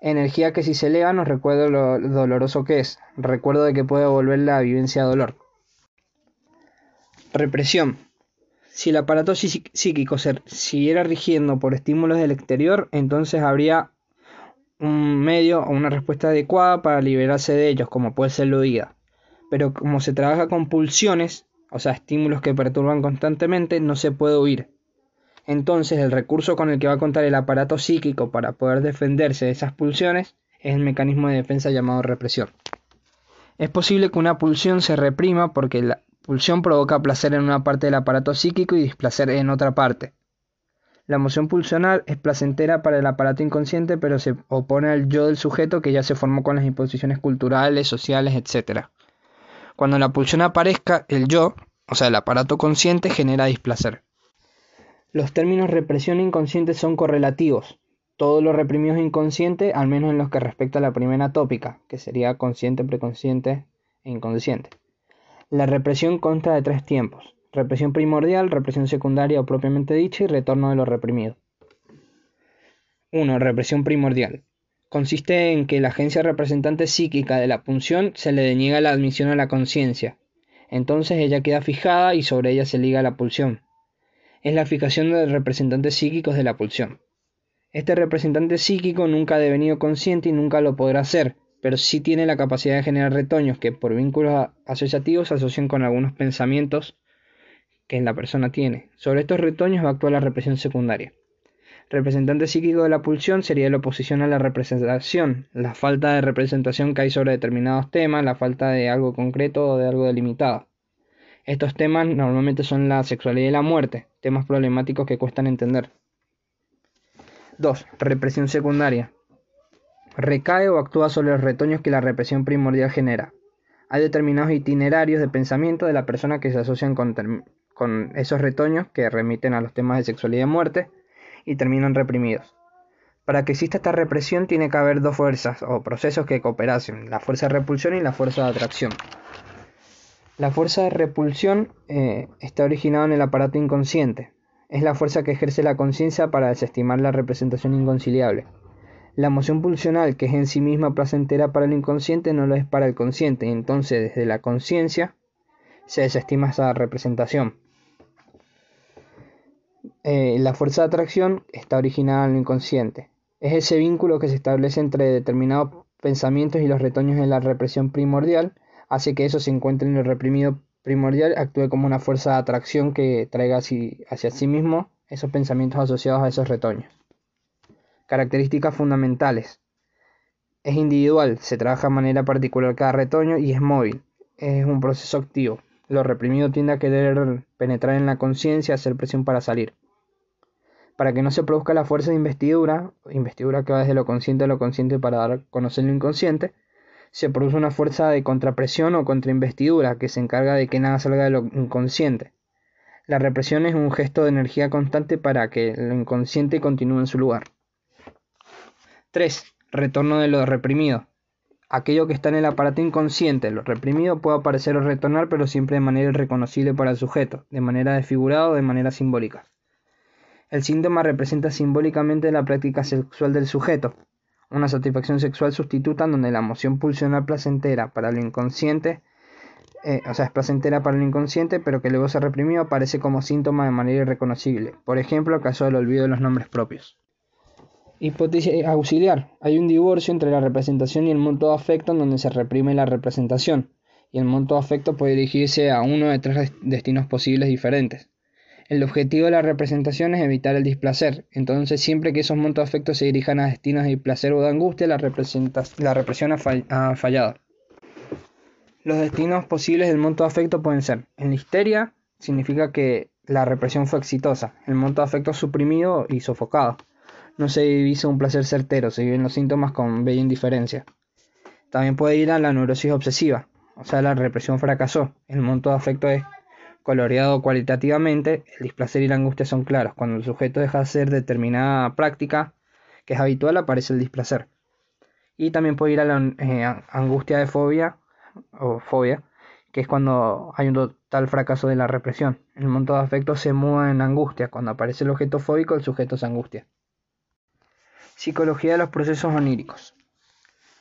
S1: Energía que si se eleva nos recuerda lo doloroso que es. Recuerdo de que puede volver la vivencia de dolor. Represión. Si el aparato psíquico se siguiera rigiendo por estímulos del exterior, entonces habría un medio o una respuesta adecuada para liberarse de ellos, como puede ser la huida. Pero como se trabaja con pulsiones, o sea, estímulos que perturban constantemente, no se puede huir. Entonces, el recurso con el que va a contar el aparato psíquico para poder defenderse de esas pulsiones es el mecanismo de defensa llamado represión. Es posible que una pulsión se reprima porque la, Pulsión provoca placer en una parte del aparato psíquico y displacer en otra parte. La emoción pulsional es placentera para el aparato inconsciente, pero se opone al yo del sujeto que ya se formó con las imposiciones culturales, sociales, etc. Cuando la pulsión aparezca, el yo, o sea, el aparato consciente, genera displacer. Los términos represión e inconsciente son correlativos. Todo lo reprimido es inconsciente, al menos en los que respecta a la primera tópica, que sería consciente, preconsciente e inconsciente. La represión consta de tres tiempos: represión primordial, represión secundaria o propiamente dicha y retorno de lo reprimido. 1. Represión primordial. Consiste en que la agencia representante psíquica de la punción se le deniega la admisión a la conciencia. Entonces ella queda fijada y sobre ella se liga la pulsión. Es la fijación de representantes psíquicos de la pulsión. Este representante psíquico nunca ha devenido consciente y nunca lo podrá ser, pero sí tiene la capacidad de generar retoños que por vínculos asociativos se asocian con algunos pensamientos que la persona tiene. Sobre estos retoños va a actuar la represión secundaria. Representante psíquico de la pulsión sería la oposición a la representación, la falta de representación que hay sobre determinados temas, la falta de algo concreto o de algo delimitado. Estos temas normalmente son la sexualidad y la muerte, temas problemáticos que cuestan entender. 2. Represión secundaria recae o actúa sobre los retoños que la represión primordial genera. Hay determinados itinerarios de pensamiento de la persona que se asocian con, esos retoños que remiten a los temas de sexualidad y muerte y terminan reprimidos. Para que exista esta represión tiene que haber dos fuerzas o procesos que cooperasen, la fuerza de repulsión y la fuerza de atracción. La fuerza de repulsión eh, está originada en el aparato inconsciente. Es la fuerza que ejerce la conciencia para desestimar la representación inconciliable. La emoción pulsional, que es en sí misma placentera para el inconsciente, no lo es para el consciente, entonces desde la conciencia se desestima esa representación. eh, la fuerza de atracción está originada en el inconsciente. Es ese vínculo que se establece entre determinados pensamientos y los retoños de la represión primordial, hace que eso se encuentre en el reprimido primordial, actúe como una fuerza de atracción que traiga hacia sí mismo esos pensamientos asociados a esos retoños. Características fundamentales. Es individual, se trabaja de manera particular cada retoño y es móvil. Es un proceso activo. Lo reprimido tiende a querer penetrar en la conciencia, hacer presión para salir. Para que no se produzca la fuerza de investidura, investidura que va desde lo consciente a lo consciente para dar a conocer lo inconsciente, se produce una fuerza de contrapresión o contrainvestidura que se encarga de que nada salga de lo inconsciente. La represión es un gesto de energía constante para que lo inconsciente continúe en su lugar. 3. Retorno de lo reprimido. Aquello que está en el aparato inconsciente, lo reprimido, puede aparecer o retornar, pero siempre de manera irreconocible para el sujeto, de manera desfigurada o de manera simbólica. El síntoma representa simbólicamente la práctica sexual del sujeto, una satisfacción sexual sustituta donde la emoción pulsional placentera para el inconsciente, eh, o sea, es placentera para el inconsciente, pero que luego se reprimió, aparece como síntoma de manera irreconocible. Por ejemplo, el caso del olvido de los nombres propios. Hipótesis auxiliar. Hay un divorcio entre la representación y el monto de afecto en donde se reprime la representación, y el monto de afecto puede dirigirse a uno de tres destinos posibles diferentes. El objetivo de la representación es evitar el displacer, entonces siempre que esos montos de afecto se dirijan a destinos de displacer o de angustia, la, la represión ha, fallado. Los destinos posibles del monto de afecto pueden ser, en la histeria, significa que la represión fue exitosa, el monto de afecto suprimido y sofocado no se divisa un placer certero, se viven los síntomas con bella indiferencia. También puede ir a la neurosis obsesiva, o sea, la represión fracasó, el monto de afecto es coloreado cualitativamente, el displacer y la angustia son claros. Cuando el sujeto deja de hacer determinada práctica que es habitual, aparece el displacer. Y también puede ir a la eh, angustia de fobia o fobia, que es cuando hay un total fracaso de la represión. El monto de afecto se mueve en angustia. Cuando aparece el objeto fóbico, el sujeto se angustia. Psicología de los procesos oníricos.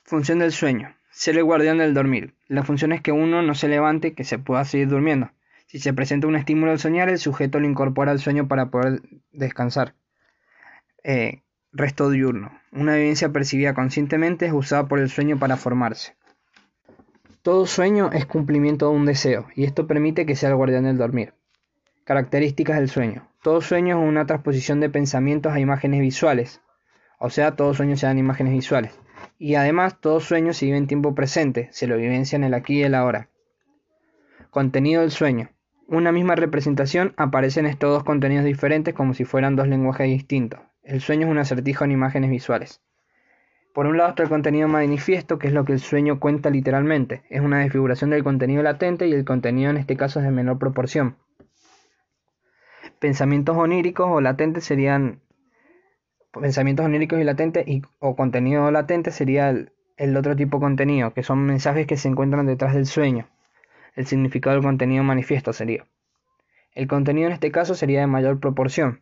S1: Función del sueño. Ser el guardián del dormir. La función es que uno no se levante, que se pueda seguir durmiendo. Si se presenta un estímulo al soñar, el sujeto lo incorpora al sueño para poder descansar. Eh, resto diurno. Una evidencia percibida conscientemente es usada por el sueño para formarse. Todo sueño es cumplimiento de un deseo, y esto permite que sea el guardián del dormir. Características del sueño. Todo sueño es una transposición de pensamientos a imágenes visuales, o sea, todos sueños se dan imágenes visuales. Y además, todos sueños se viven en tiempo presente, se lo vivencia en el aquí y el ahora. Contenido del sueño. Una misma representación aparece en estos dos contenidos diferentes como si fueran dos lenguajes distintos. El sueño es un acertijo en imágenes visuales. Por un lado está el contenido manifiesto, que es lo que el sueño cuenta literalmente. Es una desfiguración del contenido latente y el contenido en este caso es de menor proporción. Pensamientos oníricos o latentes serían pensamientos oníricos y latentes y, o contenido latente sería el, otro tipo de contenido, que son mensajes que se encuentran detrás del sueño. El significado del contenido manifiesto sería. El contenido en este caso sería de mayor proporción.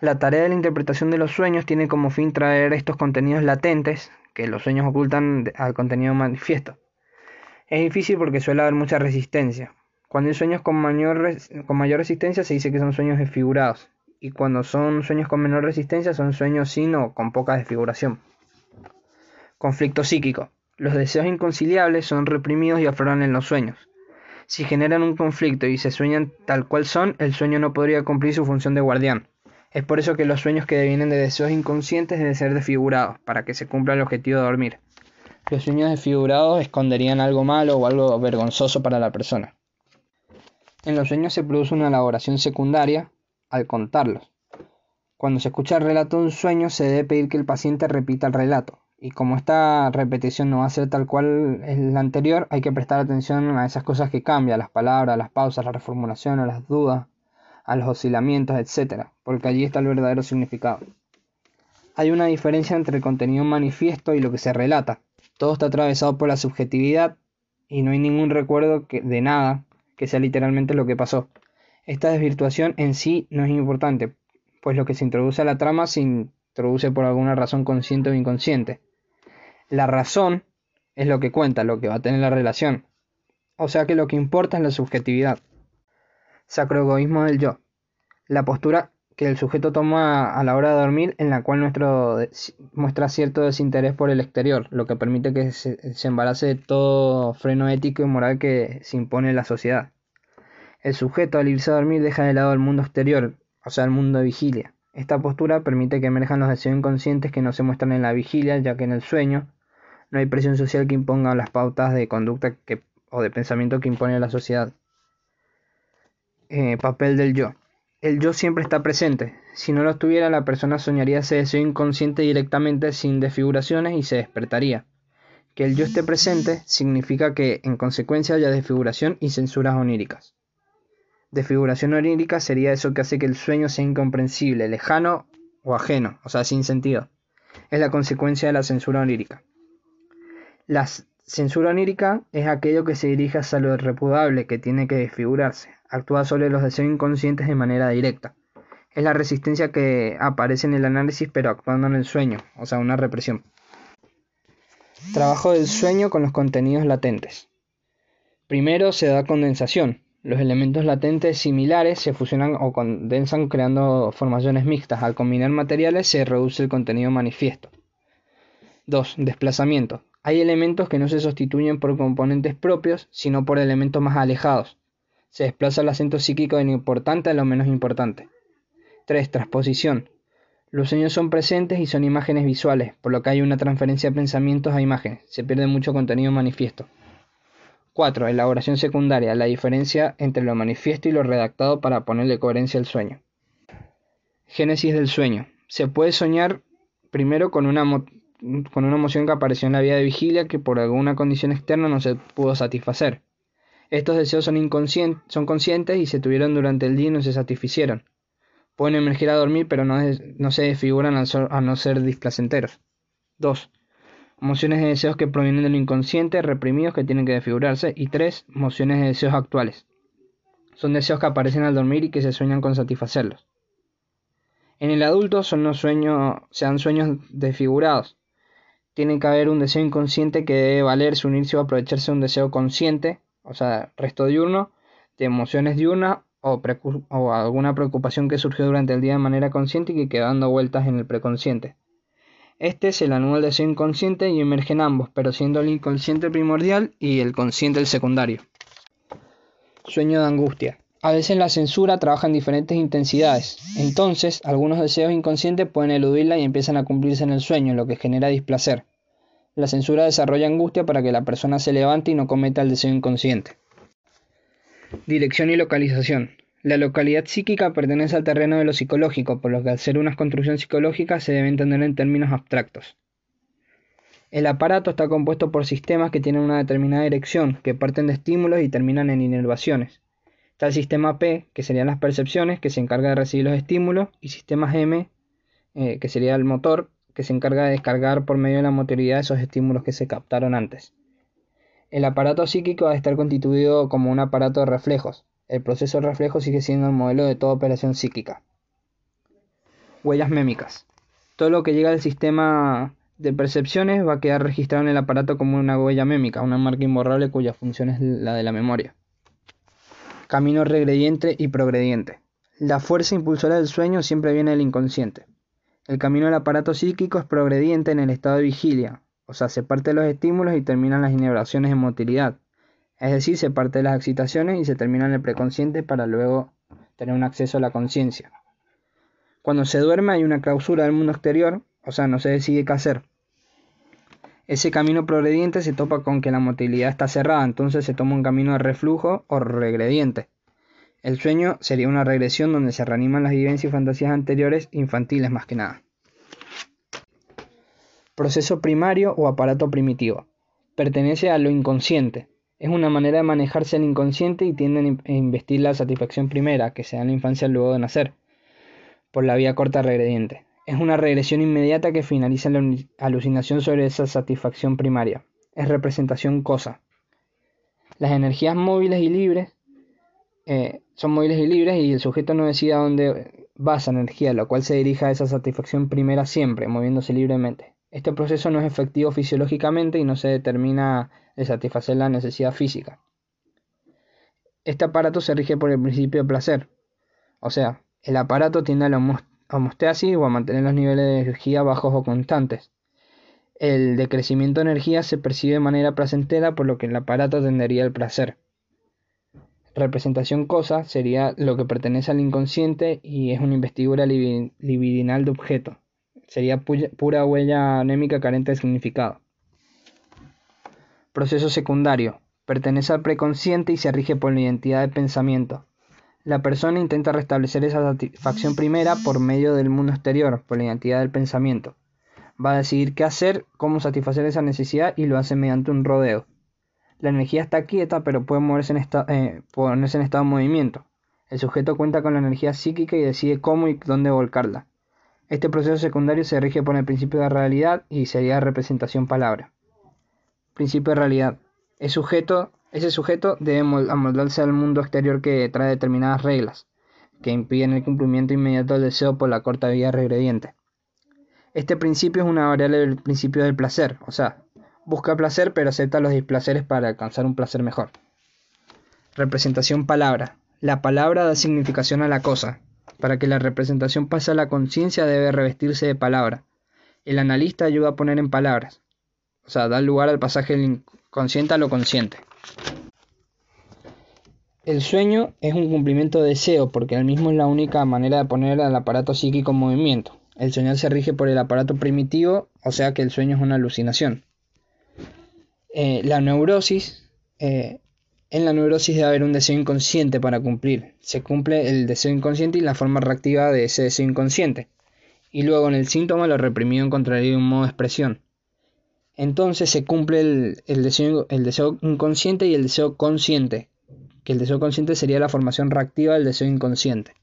S1: La tarea de la interpretación de los sueños tiene como fin traer estos contenidos latentes que los sueños ocultan al contenido manifiesto. Es difícil porque suele haber mucha resistencia. Cuando hay sueños con mayor, con mayor resistencia se dice que son sueños desfigurados y cuando son sueños con menor resistencia son sueños sin o con poca desfiguración. Conflicto psíquico. Los deseos inconciliables son reprimidos y afloran en los sueños. Si generan un conflicto y se sueñan tal cual son, el sueño no podría cumplir su función de guardián. Es por eso que los sueños que devienen de deseos inconscientes deben ser desfigurados, para que se cumpla el objetivo de dormir. Los sueños desfigurados esconderían algo malo o algo vergonzoso para la persona. En los sueños se produce una elaboración secundaria al contarlos. Cuando se escucha el relato de un sueño, se debe pedir que el paciente repita el relato. Y como esta repetición no va a ser tal cual es la anterior, hay que prestar atención a esas cosas que cambian, las palabras, las pausas, la reformulación, a las dudas, a los oscilamientos, etc. Porque allí está el verdadero significado. Hay una diferencia entre el contenido manifiesto y lo que se relata. Todo está atravesado por la subjetividad y no hay ningún recuerdo de nada que sea literalmente lo que pasó. Esta desvirtuación en sí no es importante, pues lo que se introduce a la trama se introduce por alguna razón consciente o inconsciente. La razón es lo que cuenta, lo que va a tener la relación. O sea que lo que importa es la subjetividad. Sacroegoísmo del yo. La postura que el sujeto toma a la hora de dormir en la cual nuestro muestra cierto desinterés por el exterior, lo que permite que se, embarace de todo freno ético y moral que se impone la sociedad. El sujeto al irse a dormir deja de lado el mundo exterior, o sea, el mundo de vigilia. Esta postura permite que emerjan los deseos inconscientes que no se muestran en la vigilia, ya que en el sueño no hay presión social que imponga las pautas de conducta o de pensamiento que impone la sociedad. Eh, papel del yo. El yo siempre está presente. Si no lo estuviera, la persona soñaría ese deseo inconsciente directamente sin desfiguraciones y se despertaría. Que el yo esté presente significa que, en consecuencia, haya desfiguración y censuras oníricas. Desfiguración onírica sería eso que hace que el sueño sea incomprensible, lejano o ajeno, o sea, sin sentido. Es la consecuencia de la censura onírica. La censura onírica es aquello que se dirige hacia lo irrepudable que tiene que desfigurarse, actúa sobre los deseos inconscientes de manera directa. Es la resistencia que aparece en el análisis pero actuando en el sueño, o sea, una represión. Trabajo del sueño con los contenidos latentes. Primero se da condensación, los elementos latentes similares se fusionan o condensan creando formaciones mixtas. Al combinar materiales se reduce el contenido manifiesto. 2. Desplazamiento. Hay elementos que no se sustituyen por componentes propios, sino por elementos más alejados. Se desplaza el acento psíquico de lo importante a lo menos importante. 3. Transposición. Los sueños son presentes y son imágenes visuales, por lo que hay una transferencia de pensamientos a imágenes. Se pierde mucho contenido manifiesto. 4. Elaboración secundaria. La diferencia entre lo manifiesto y lo redactado para ponerle coherencia al sueño. Génesis del sueño. Se puede soñar primero con una, con una emoción que apareció en la vida de vigilia que por alguna condición externa no se pudo satisfacer. Estos deseos son, son conscientes y se tuvieron durante el día y no se satisficieron. Pueden emerger a dormir pero no, no se desfiguran al, no ser displacenteros. 2. Mociones de deseos que provienen del inconsciente, reprimidos que tienen que desfigurarse. Y tres, mociones de deseos actuales. Son deseos que aparecen al dormir y que se sueñan con satisfacerlos. En el adulto son los sueños, sean sueños desfigurados. Tiene que haber un deseo inconsciente que debe valerse, unirse o aprovecharse de un deseo consciente, o sea, resto diurno, de emociones diurnas o, o alguna preocupación que surgió durante el día de manera consciente y que queda dando vueltas en el preconsciente. Este es el anual deseo inconsciente y emergen ambos, pero siendo el inconsciente primordial y el consciente el secundario. Sueño de angustia. A veces la censura trabaja en diferentes intensidades. Entonces, algunos deseos inconscientes pueden eludirla y empiezan a cumplirse en el sueño, lo que genera displacer. La censura desarrolla angustia para que la persona se levante y no cometa el deseo inconsciente. Dirección y localización. La localidad psíquica pertenece al terreno de lo psicológico, por lo que al ser una construcción psicológica se debe entender en términos abstractos. El aparato está compuesto por sistemas que tienen una determinada dirección, que parten de estímulos y terminan en inervaciones. Está el sistema P, que serían las percepciones, que se encarga de recibir los estímulos, y sistemas M, eh, que sería el motor, que se encarga de descargar por medio de la motoridad esos estímulos que se captaron antes. El aparato psíquico va a estar constituido como un aparato de reflejos, el proceso de reflejo sigue siendo el modelo de toda operación psíquica. Huellas mémicas. Todo lo que llega al sistema de percepciones va a quedar registrado en el aparato como una huella mémica, una marca imborrable cuya función es la de la memoria. Camino regrediente y progrediente. La fuerza impulsora del sueño siempre viene del inconsciente. El camino del aparato psíquico es progrediente en el estado de vigilia, o sea, se parte de los estímulos y terminan las inervaciones en motilidad, es decir, se parte de las excitaciones y se termina en el preconsciente para luego tener un acceso a la conciencia. Cuando se duerme hay una clausura del mundo exterior, o sea, no se decide qué hacer. Ese camino progrediente se topa con que la motilidad está cerrada, entonces se toma un camino de reflujo o regrediente. El sueño sería una regresión donde se reaniman las vivencias y fantasías anteriores, infantiles más que nada. Proceso primario o aparato primitivo. Pertenece a lo inconsciente, es una manera de manejarse el inconsciente y tienden a investir la satisfacción primera, que se da en la infancia luego de nacer, por la vía corta regrediente. Es una regresión inmediata que finaliza la alucinación sobre esa satisfacción primaria. Es representación cosa. Las energías móviles y libres eh, son móviles y libres y el sujeto no decide a dónde va esa energía, lo cual se dirige a esa satisfacción primera siempre, moviéndose libremente. Este proceso no es efectivo fisiológicamente y no se determina de satisfacer la necesidad física. Este aparato se rige por el principio de placer, o sea, El aparato tiende a la homeostasis o a mantener los niveles de energía bajos o constantes. El decrecimiento de energía se percibe de manera placentera, por lo que el aparato tendería al placer. Representación cosa sería lo que pertenece al inconsciente y es una investidura libidinal de objeto. Sería pura huella anémica carente de significado. Proceso secundario. Pertenece al preconsciente y se rige por la identidad de pensamiento. La persona intenta restablecer esa satisfacción primera por medio del mundo exterior, por la identidad del pensamiento va a decidir qué hacer, cómo satisfacer esa necesidad y lo hace mediante un rodeo. La energía está quieta, pero puede moverse en eh, ponerse en estado de movimiento. El sujeto cuenta con la energía psíquica y decide cómo y dónde volcarla. Este proceso secundario se rige por el principio de realidad y sería representación palabra. Principio de realidad. sujeto, ese sujeto debe amoldarse al mundo exterior que trae determinadas reglas, que impiden el cumplimiento inmediato del deseo por la corta vía regrediente. Este principio es una variable del principio del placer, o sea, busca placer pero acepta los displaceres para alcanzar un placer mejor. Representación palabra. La palabra da significación a la cosa. Para que la representación pase a la conciencia debe revestirse de palabra. El analista ayuda a poner en palabras. O sea, da lugar al pasaje del inconsciente a lo consciente. El sueño es un cumplimiento de deseo porque el mismo es la única manera de poner al aparato psíquico en movimiento. El soñar se rige por el aparato primitivo, o sea que el sueño es una alucinación. Eh, la neurosis, eh, en la neurosis debe haber un deseo inconsciente para cumplir. Se cumple el deseo inconsciente y la forma reactiva de ese deseo inconsciente. Y luego en el síntoma lo reprimido encontraría un modo de expresión. Entonces se cumple el, deseo, el deseo inconsciente y el deseo consciente, que el deseo consciente sería la formación reactiva del deseo inconsciente.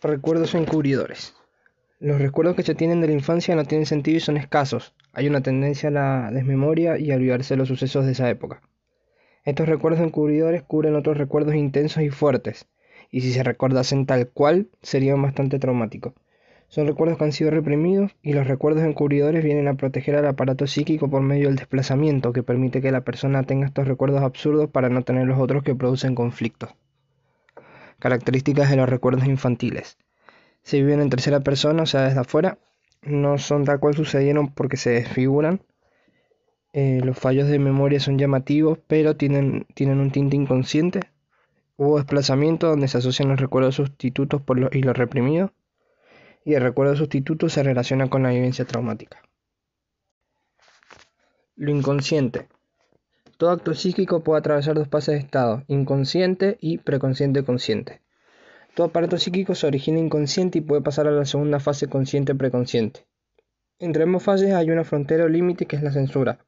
S1: Recuerdos encubridores. Los recuerdos que se tienen de la infancia no tienen sentido y son escasos. Hay una tendencia a la desmemoria y a olvidarse de los sucesos de esa época. Estos recuerdos encubridores cubren otros recuerdos intensos y fuertes, y si se recordasen tal cual, serían bastante traumáticos. Son recuerdos que han sido reprimidos y los recuerdos encubridores vienen a proteger al aparato psíquico por medio del desplazamiento que permite que la persona tenga estos recuerdos absurdos para no tener los otros que producen conflictos. Características de los recuerdos infantiles. Se viven en tercera persona, o sea, desde afuera. No son tal cual sucedieron porque se desfiguran. Eh, los fallos de memoria son llamativos, pero tienen, un tinte inconsciente. Hubo desplazamiento donde se asocian los recuerdos sustitutos por y los reprimidos. Y el recuerdo sustituto se relaciona con la vivencia traumática. Lo inconsciente. Todo acto psíquico puede atravesar dos fases de estado, inconsciente y preconsciente consciente. Todo aparato psíquico se origina inconsciente y puede pasar a la segunda fase consciente-preconsciente. Entre ambas fases hay una frontera o límite que es la censura.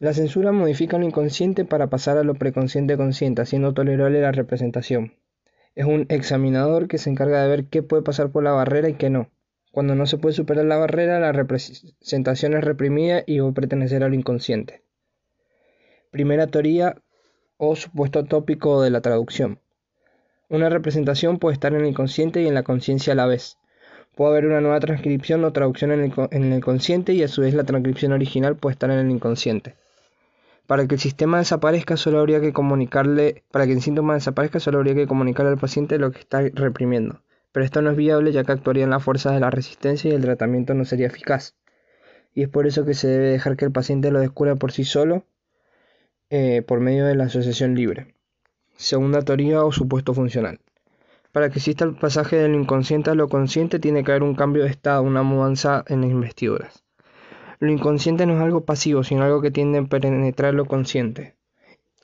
S1: La censura modifica lo inconsciente para pasar a lo preconsciente-consciente, haciendo tolerable la representación. Es un examinador que se encarga de ver qué puede pasar por la barrera y qué no. Cuando no se puede superar la barrera, la representación es reprimida y va a pertenecer al inconsciente. Primera teoría o supuesto tópico de la traducción. Una representación puede estar en el inconsciente y en la conciencia a la vez. Puede haber una nueva transcripción o traducción en el, en el consciente y a su vez la transcripción original puede estar en el inconsciente. Para que el sistema desaparezca solo habría que comunicarle, para que el síntoma desaparezca solo habría que comunicarle al paciente lo que está reprimiendo pero esto no es viable ya que actuarían las fuerzas de la resistencia y el tratamiento no sería eficaz. Y es por eso que se debe dejar que el paciente lo descubra por sí solo eh, por medio de la asociación libre. Segunda teoría o supuesto funcional. Para que exista el pasaje del inconsciente a lo consciente tiene que haber un cambio de estado, una mudanza en las investiduras. Lo inconsciente no es algo pasivo, sino algo que tiende a penetrar lo consciente.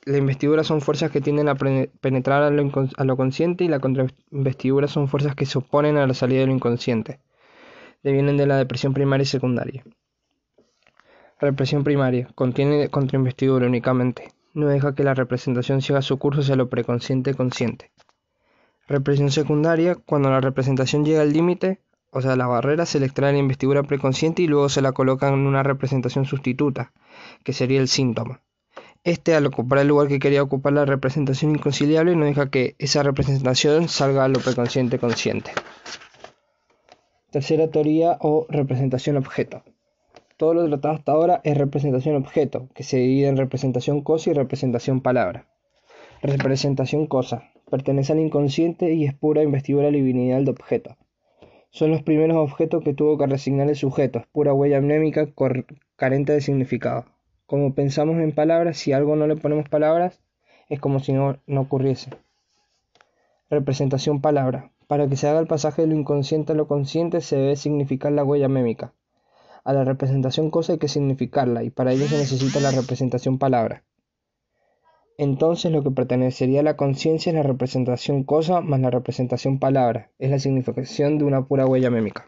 S1: La investidura son fuerzas que tienden a penetrar a lo, consciente y la contrainvestidura son fuerzas que se oponen a la salida de lo inconsciente. Devienen de la depresión primaria y secundaria. Represión primaria. Contiene contrainvestidura únicamente. No deja que la representación siga su curso hacia lo preconsciente consciente. Represión secundaria. Cuando la representación llega al límite, o sea, la barrera, se le extrae la investidura preconsciente y luego se la coloca en una representación sustituta, que sería el síntoma. Este, al ocupar el lugar que quería ocupar la representación inconciliable, no deja que esa representación salga a lo preconsciente consciente. Tercera teoría o representación objeto. Todo lo tratado hasta ahora es representación objeto, que se divide en representación cosa y representación palabra. Representación cosa. Pertenece al inconsciente y es pura investidura livinal de objeto. Son los primeros objetos que tuvo que resignar el sujeto, pura huella mnémica carente de significado. Como pensamos en palabras, si algo no le ponemos palabras, es como si no, no ocurriese. Representación palabra. Para que se haga el pasaje de lo inconsciente a lo consciente se debe significar la huella mémica. A la representación cosa hay que significarla y para ello se necesita la representación palabra. Entonces lo que pertenecería a la conciencia es la representación cosa más la representación palabra, es la significación de una pura huella mémica.